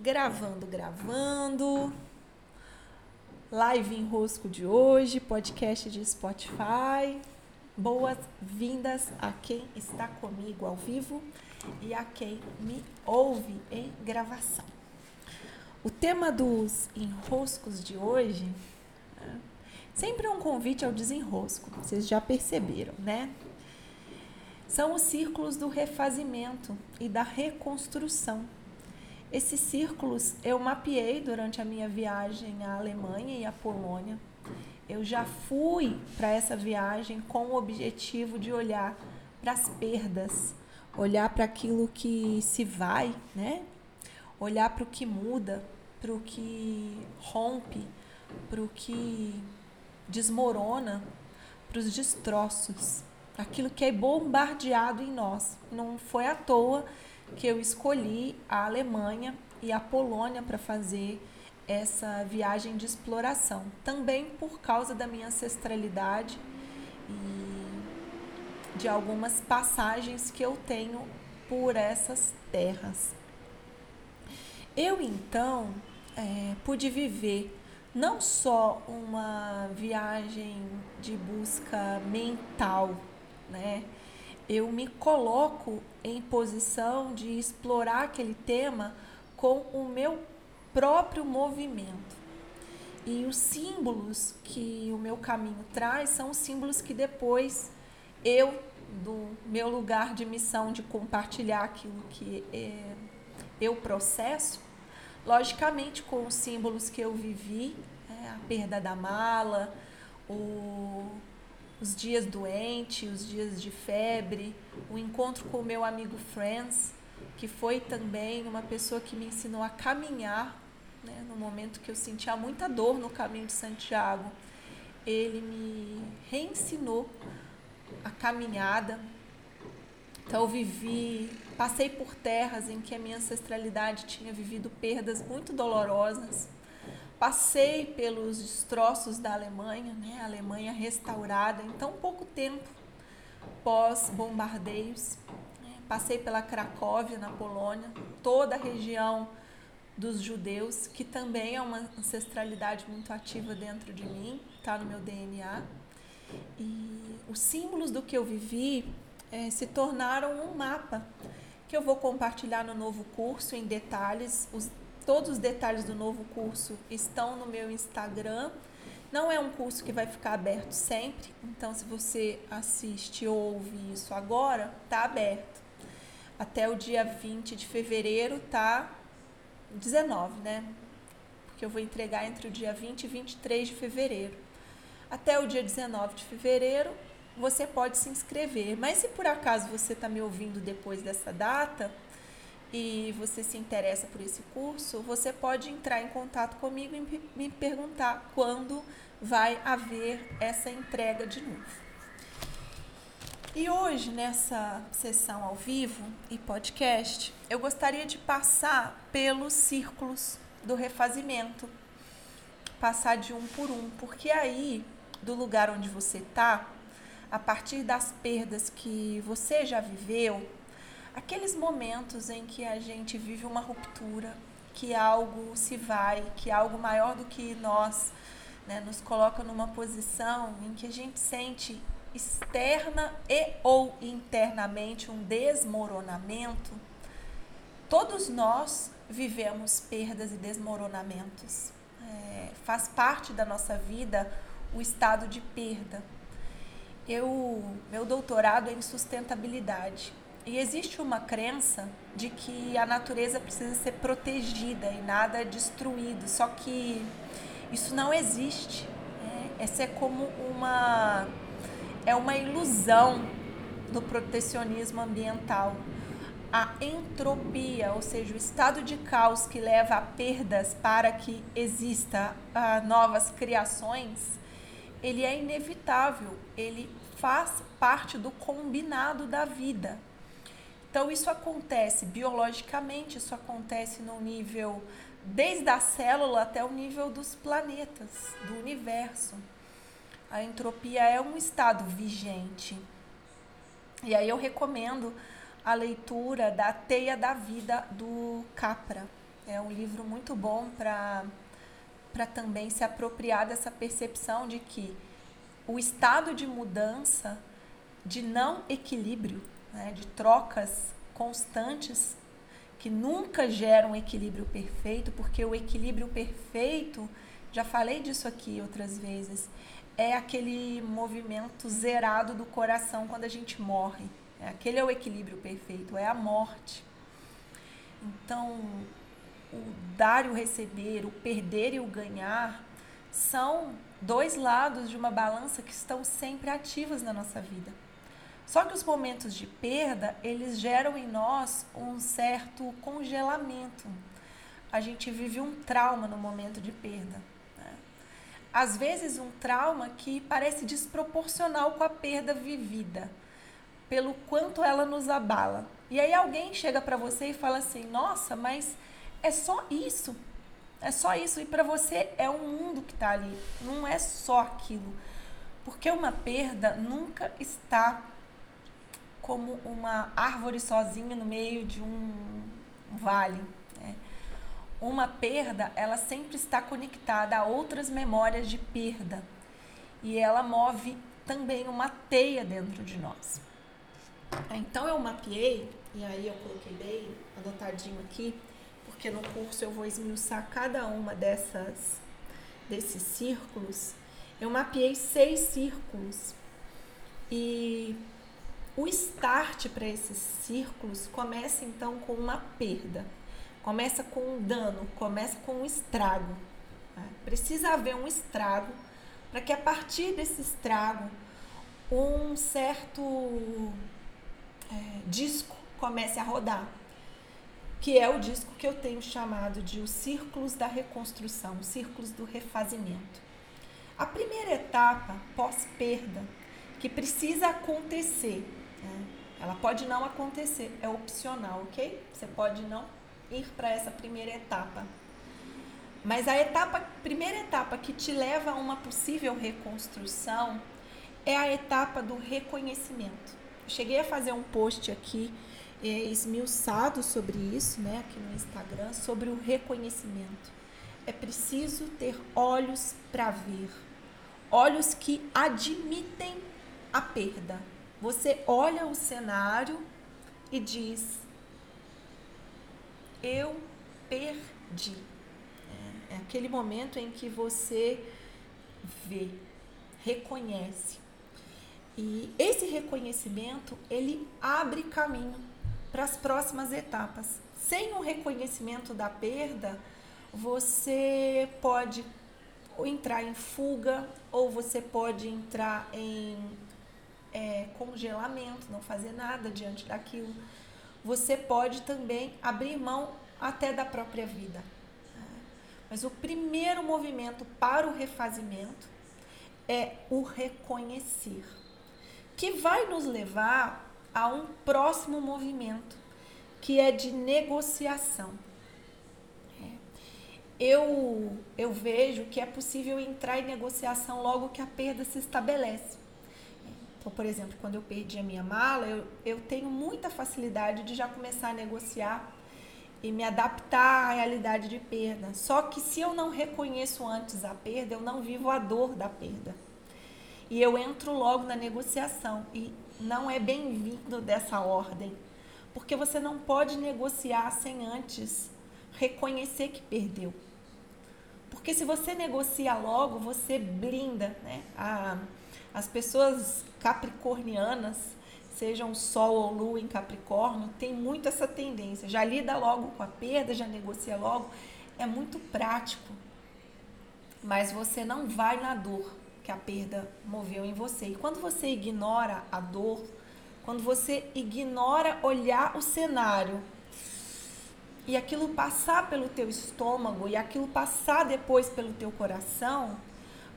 Gravando, gravando. Live em Rosco de hoje, podcast de Spotify. Boas-vindas a quem está comigo ao vivo e a quem me ouve em gravação. O tema dos enroscos de hoje é sempre um convite ao desenrosco, vocês já perceberam, né? São os círculos do refazimento e da reconstrução esses círculos eu mapeei durante a minha viagem à Alemanha e à Polônia. Eu já fui para essa viagem com o objetivo de olhar para as perdas, olhar para aquilo que se vai, né? Olhar para o que muda, para o que rompe, para o que desmorona, para os destroços, aquilo que é bombardeado em nós. Não foi à toa que eu escolhi a Alemanha e a Polônia para fazer essa viagem de exploração. Também por causa da minha ancestralidade e de algumas passagens que eu tenho por essas terras. Eu então é, pude viver não só uma viagem de busca mental, né? Eu me coloco em posição de explorar aquele tema com o meu próprio movimento. E os símbolos que o meu caminho traz são os símbolos que depois eu, do meu lugar de missão de compartilhar aquilo que é, eu processo, logicamente com os símbolos que eu vivi, é, a perda da mala, o os dias doente, os dias de febre, o encontro com o meu amigo Franz, que foi também uma pessoa que me ensinou a caminhar, né, no momento que eu sentia muita dor no caminho de Santiago. Ele me reensinou a caminhada. Então eu vivi, passei por terras em que a minha ancestralidade tinha vivido perdas muito dolorosas Passei pelos destroços da Alemanha, né? A Alemanha restaurada em tão pouco tempo pós bombardeios. Né? Passei pela Cracóvia, na Polônia, toda a região dos judeus, que também é uma ancestralidade muito ativa dentro de mim, está no meu DNA. E os símbolos do que eu vivi é, se tornaram um mapa que eu vou compartilhar no novo curso em detalhes. Os Todos os detalhes do novo curso estão no meu Instagram. Não é um curso que vai ficar aberto sempre, então se você assiste ou ouve isso agora, tá aberto. Até o dia 20 de fevereiro tá 19, né? Porque eu vou entregar entre o dia 20 e 23 de fevereiro. Até o dia 19 de fevereiro, você pode se inscrever. Mas se por acaso você está me ouvindo depois dessa data, e você se interessa por esse curso, você pode entrar em contato comigo e me perguntar quando vai haver essa entrega de novo. E hoje, nessa sessão ao vivo e podcast, eu gostaria de passar pelos círculos do refazimento, passar de um por um, porque aí, do lugar onde você está, a partir das perdas que você já viveu, aqueles momentos em que a gente vive uma ruptura, que algo se vai, que algo maior do que nós né, nos coloca numa posição em que a gente sente externa e ou internamente um desmoronamento, todos nós vivemos perdas e desmoronamentos. É, faz parte da nossa vida o estado de perda. Eu, meu doutorado é em sustentabilidade e existe uma crença de que a natureza precisa ser protegida e nada destruído. Só que isso não existe. Né? Essa é como uma é uma ilusão do protecionismo ambiental. A entropia, ou seja, o estado de caos que leva a perdas para que exista uh, novas criações, ele é inevitável, ele faz parte do combinado da vida. Então, isso acontece biologicamente, isso acontece no nível, desde a célula até o nível dos planetas, do universo. A entropia é um estado vigente. E aí eu recomendo a leitura da Teia da Vida do Capra. É um livro muito bom para para também se apropriar dessa percepção de que o estado de mudança, de não equilíbrio, né, de trocas constantes que nunca geram um equilíbrio perfeito, porque o equilíbrio perfeito, já falei disso aqui outras vezes, é aquele movimento zerado do coração quando a gente morre. É, aquele é o equilíbrio perfeito, é a morte. Então, o dar e o receber, o perder e o ganhar, são dois lados de uma balança que estão sempre ativas na nossa vida. Só que os momentos de perda, eles geram em nós um certo congelamento. A gente vive um trauma no momento de perda. Né? Às vezes, um trauma que parece desproporcional com a perda vivida, pelo quanto ela nos abala. E aí alguém chega para você e fala assim: "Nossa, mas é só isso. É só isso. E para você é um mundo que está ali. Não é só aquilo. Porque uma perda nunca está como uma árvore sozinha no meio de um vale. Né? Uma perda, ela sempre está conectada a outras memórias de perda. E ela move também uma teia dentro de nós. Então eu mapeei, e aí eu coloquei bem anotadinho aqui, porque no curso eu vou esmiuçar cada uma dessas desses círculos. Eu mapeei seis círculos e o start para esses círculos começa então com uma perda, começa com um dano, começa com um estrago. Né? Precisa haver um estrago para que a partir desse estrago um certo é, disco comece a rodar que é o disco que eu tenho chamado de Os Círculos da Reconstrução, os Círculos do Refazimento. A primeira etapa, pós-perda, que precisa acontecer, né? ela pode não acontecer, é opcional, ok? Você pode não ir para essa primeira etapa. Mas a etapa, primeira etapa que te leva a uma possível reconstrução é a etapa do reconhecimento. Eu cheguei a fazer um post aqui é, esmiuçado sobre isso, né, aqui no Instagram, sobre o reconhecimento. É preciso ter olhos para ver, olhos que admitem a perda. Você olha o cenário e diz: Eu perdi. É, é aquele momento em que você vê, reconhece. E esse reconhecimento, ele abre caminho para as próximas etapas. Sem o reconhecimento da perda, você pode entrar em fuga ou você pode entrar em é, congelamento, não fazer nada diante daquilo. Você pode também abrir mão até da própria vida. Mas o primeiro movimento para o refazimento é o reconhecer, que vai nos levar a um próximo movimento, que é de negociação. É. Eu, eu vejo que é possível entrar em negociação logo que a perda se estabelece. Então, por exemplo, quando eu perdi a minha mala, eu, eu tenho muita facilidade de já começar a negociar e me adaptar à realidade de perda. Só que se eu não reconheço antes a perda, eu não vivo a dor da perda. E eu entro logo na negociação. E não é bem-vindo dessa ordem, porque você não pode negociar sem antes reconhecer que perdeu. Porque se você negocia logo, você blinda, né? A, as pessoas capricornianas, sejam Sol ou Lua em Capricórnio, tem muito essa tendência. Já lida logo com a perda, já negocia logo. É muito prático. Mas você não vai na dor que a perda moveu em você. E quando você ignora a dor, quando você ignora olhar o cenário e aquilo passar pelo teu estômago e aquilo passar depois pelo teu coração,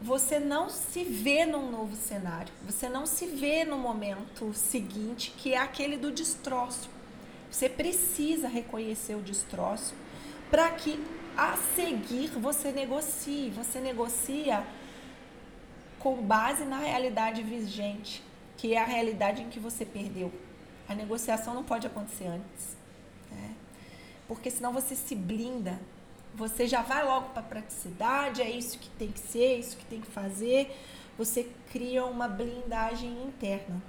você não se vê num novo cenário. Você não se vê no momento seguinte, que é aquele do destroço. Você precisa reconhecer o destroço para que a seguir você negocie. Você negocia com base na realidade vigente, que é a realidade em que você perdeu. A negociação não pode acontecer antes. Né? porque senão você se blinda. Você já vai logo para a praticidade, é isso que tem que ser, é isso que tem que fazer. Você cria uma blindagem interna.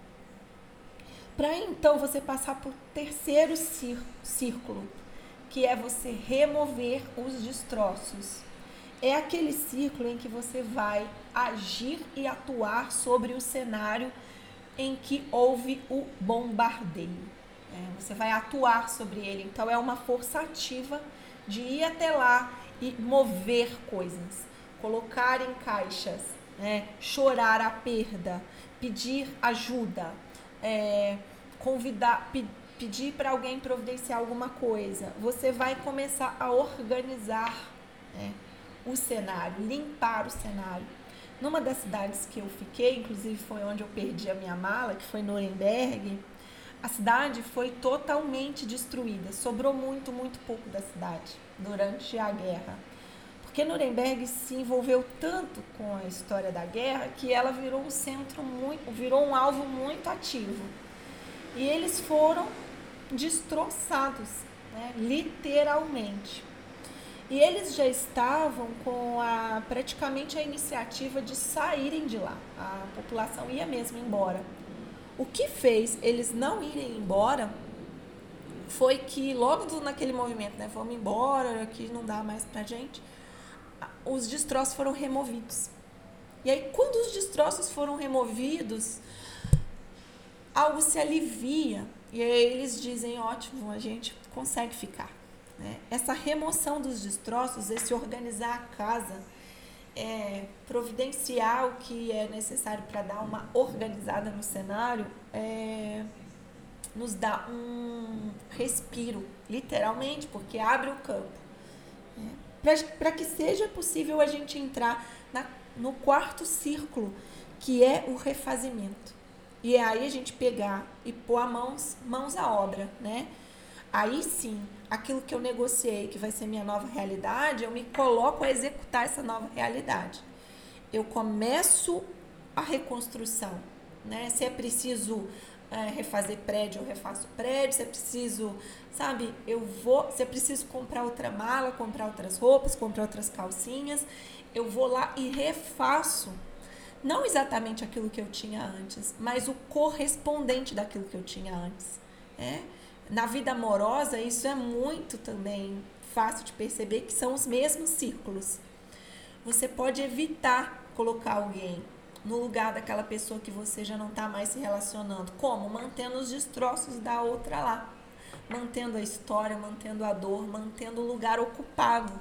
Para então você passar o terceiro círculo, que é você remover os destroços. É aquele círculo em que você vai agir e atuar sobre o cenário em que houve o bombardeio. É, você vai atuar sobre ele. Então, é uma força ativa de ir até lá e mover coisas, colocar em caixas, né? chorar a perda, pedir ajuda, é, convidar, pe pedir para alguém providenciar alguma coisa. Você vai começar a organizar né? o cenário, limpar o cenário. Numa das cidades que eu fiquei, inclusive foi onde eu perdi a minha mala, que foi Nuremberg, a cidade foi totalmente destruída. Sobrou muito, muito pouco da cidade durante a guerra. Porque Nuremberg se envolveu tanto com a história da guerra que ela virou um centro muito, virou um alvo muito ativo. E eles foram destroçados, né, literalmente. E eles já estavam com a, praticamente a iniciativa de saírem de lá. A população ia mesmo embora. O que fez eles não irem embora foi que logo naquele movimento, né, vamos embora, aqui não dá mais pra gente, os destroços foram removidos. E aí quando os destroços foram removidos, algo se alivia. E aí eles dizem, ótimo, a gente consegue ficar. Né? Essa remoção dos destroços, esse organizar a casa, é, providenciar o que é necessário para dar uma organizada no cenário, é, nos dá um respiro, literalmente, porque abre o campo. É, para que seja possível a gente entrar na, no quarto círculo, que é o refazimento. E aí a gente pegar e pôr a mãos, mãos à obra, né? Aí sim, aquilo que eu negociei, que vai ser minha nova realidade, eu me coloco a executar essa nova realidade. Eu começo a reconstrução, né? Se é preciso é, refazer prédio, eu refaço prédio. Se é preciso, sabe, eu vou. Se é preciso comprar outra mala, comprar outras roupas, comprar outras calcinhas, eu vou lá e refaço. Não exatamente aquilo que eu tinha antes, mas o correspondente daquilo que eu tinha antes. É? Na vida amorosa, isso é muito também fácil de perceber que são os mesmos círculos. Você pode evitar colocar alguém no lugar daquela pessoa que você já não está mais se relacionando. Como? Mantendo os destroços da outra lá. Mantendo a história, mantendo a dor, mantendo o lugar ocupado.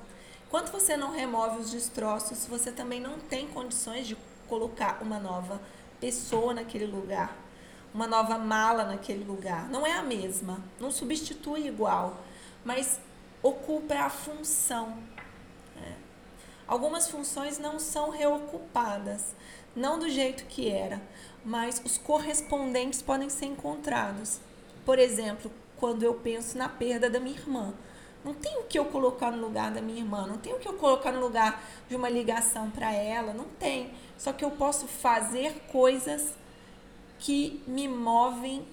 Enquanto você não remove os destroços, você também não tem condições de colocar uma nova pessoa naquele lugar uma nova mala naquele lugar. Não é a mesma, não substitui igual, mas ocupa a função. É. Algumas funções não são reocupadas, não do jeito que era, mas os correspondentes podem ser encontrados. Por exemplo, quando eu penso na perda da minha irmã. Não tem o que eu colocar no lugar da minha irmã, não tem o que eu colocar no lugar de uma ligação para ela, não tem. Só que eu posso fazer coisas que me movem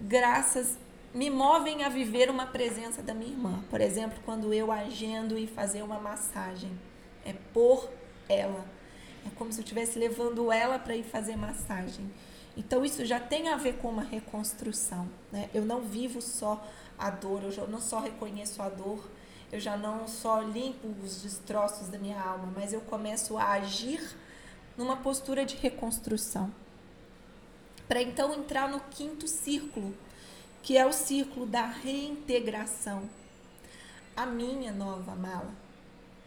graças me movem a viver uma presença da minha irmã. Por exemplo, quando eu agendo e fazer uma massagem, é por ela. É como se eu estivesse levando ela para ir fazer massagem. Então isso já tem a ver com uma reconstrução, né? Eu não vivo só a dor, eu não só reconheço a dor, eu já não só limpo os destroços da minha alma, mas eu começo a agir numa postura de reconstrução para então entrar no quinto círculo, que é o círculo da reintegração. A minha nova mala,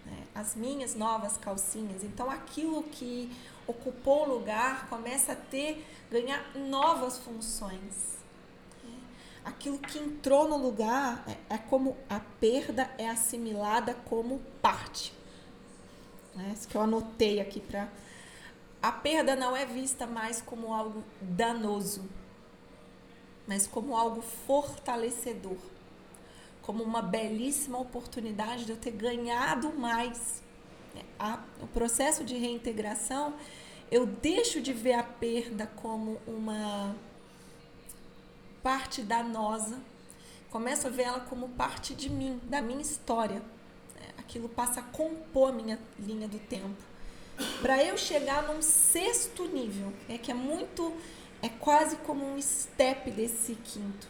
né? as minhas novas calcinhas. Então, aquilo que ocupou o lugar começa a ter, ganhar novas funções. Aquilo que entrou no lugar é, é como a perda é assimilada como parte. É isso que eu anotei aqui para a perda não é vista mais como algo danoso, mas como algo fortalecedor, como uma belíssima oportunidade de eu ter ganhado mais. o processo de reintegração, eu deixo de ver a perda como uma parte danosa, começo a ver ela como parte de mim, da minha história. É, aquilo passa a compor a minha linha do tempo. Para eu chegar num sexto nível, é que é muito, é quase como um step desse quinto,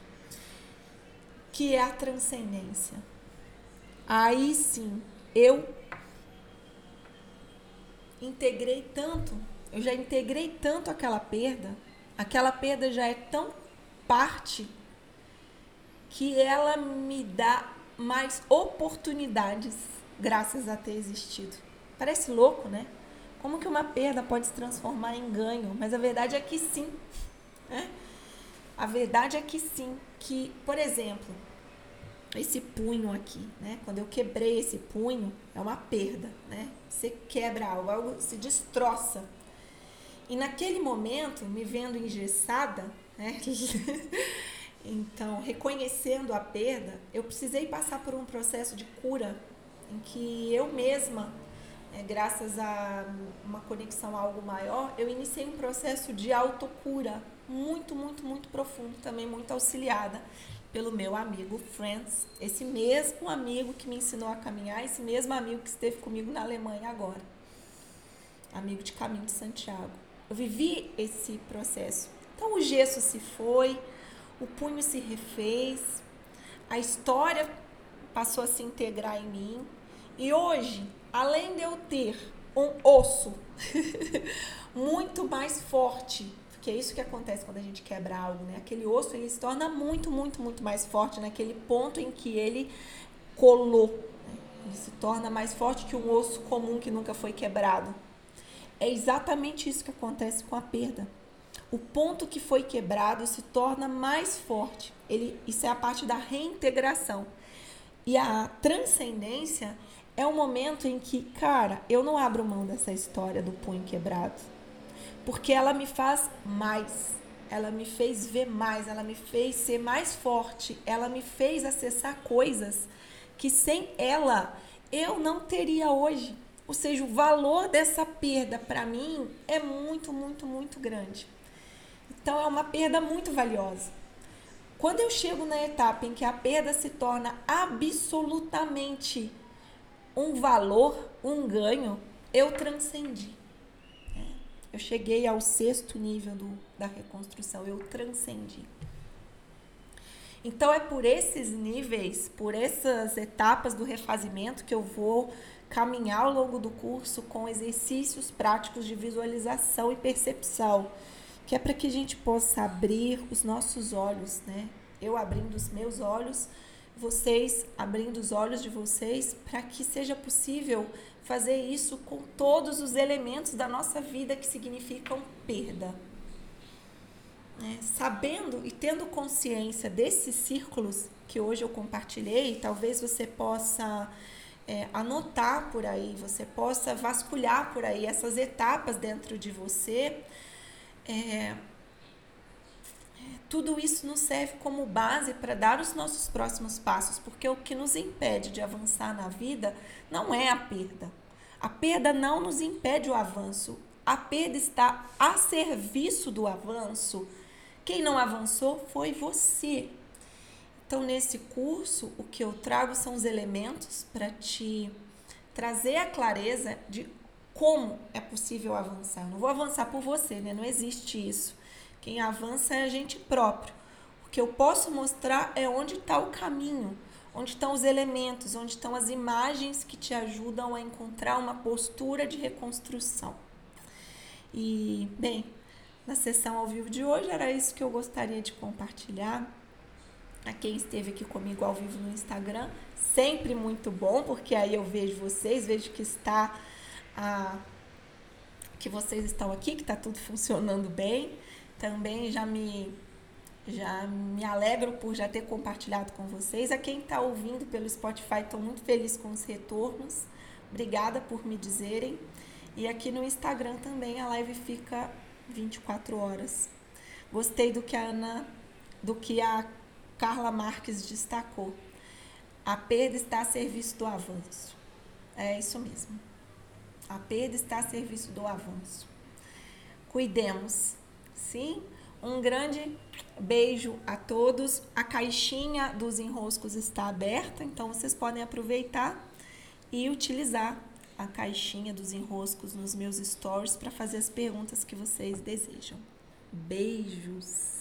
que é a transcendência. Aí sim, eu integrei tanto, eu já integrei tanto aquela perda, aquela perda já é tão parte que ela me dá mais oportunidades graças a ter existido. Parece louco, né? Como que uma perda pode se transformar em ganho? Mas a verdade é que sim. Né? A verdade é que sim. Que, por exemplo, esse punho aqui, né? Quando eu quebrei esse punho, é uma perda, né? Você quebra algo, algo se destroça. E naquele momento, me vendo engessada, né? então, reconhecendo a perda, eu precisei passar por um processo de cura em que eu mesma, é, graças a uma conexão a algo maior, eu iniciei um processo de autocura muito, muito, muito profundo, também muito auxiliada pelo meu amigo Franz, esse mesmo amigo que me ensinou a caminhar, esse mesmo amigo que esteve comigo na Alemanha agora, amigo de caminho de Santiago. Eu vivi esse processo. Então o gesso se foi, o punho se refez, a história passou a se integrar em mim. E hoje, além de eu ter um osso muito mais forte que é isso que acontece quando a gente quebra algo, né? Aquele osso ele se torna muito, muito, muito mais forte naquele ponto em que ele colou. Né? Ele se torna mais forte que um osso comum que nunca foi quebrado. É exatamente isso que acontece com a perda. O ponto que foi quebrado se torna mais forte. Ele, isso é a parte da reintegração. E a transcendência é o momento em que, cara, eu não abro mão dessa história do punho quebrado porque ela me faz mais. Ela me fez ver mais, ela me fez ser mais forte, ela me fez acessar coisas que sem ela eu não teria hoje. Ou seja, o valor dessa perda para mim é muito, muito, muito grande. Então é uma perda muito valiosa. Quando eu chego na etapa em que a perda se torna absolutamente um valor, um ganho, eu transcendi. Eu cheguei ao sexto nível do, da reconstrução, eu transcendi. Então é por esses níveis, por essas etapas do refazimento que eu vou caminhar ao longo do curso com exercícios práticos de visualização e percepção, que é para que a gente possa abrir os nossos olhos, né? Eu abrindo os meus olhos, vocês abrindo os olhos de vocês, para que seja possível fazer isso com todos os elementos da nossa vida que significam perda. É, sabendo e tendo consciência desses círculos que hoje eu compartilhei, talvez você possa é, anotar por aí, você possa vasculhar por aí essas etapas dentro de você. É, tudo isso nos serve como base para dar os nossos próximos passos, porque o que nos impede de avançar na vida não é a perda. A perda não nos impede o avanço. A perda está a serviço do avanço. Quem não avançou foi você. Então, nesse curso, o que eu trago são os elementos para te trazer a clareza de como é possível avançar. não vou avançar por você, né? Não existe isso. Quem avança é a gente próprio. O que eu posso mostrar é onde está o caminho, onde estão os elementos, onde estão as imagens que te ajudam a encontrar uma postura de reconstrução. E, bem, na sessão ao vivo de hoje era isso que eu gostaria de compartilhar. A quem esteve aqui comigo ao vivo no Instagram, sempre muito bom, porque aí eu vejo vocês, vejo que está a que vocês estão aqui, que está tudo funcionando bem também já me já me alegro por já ter compartilhado com vocês. A quem está ouvindo pelo Spotify, estou muito feliz com os retornos. Obrigada por me dizerem. E aqui no Instagram também a live fica 24 horas. Gostei do que a Ana, do que a Carla Marques destacou. A perda está a serviço do avanço. É isso mesmo. A perda está a serviço do avanço. Cuidemos Sim, Um grande beijo a todos. A caixinha dos enroscos está aberta, então vocês podem aproveitar e utilizar a caixinha dos enroscos nos meus stories para fazer as perguntas que vocês desejam. Beijos!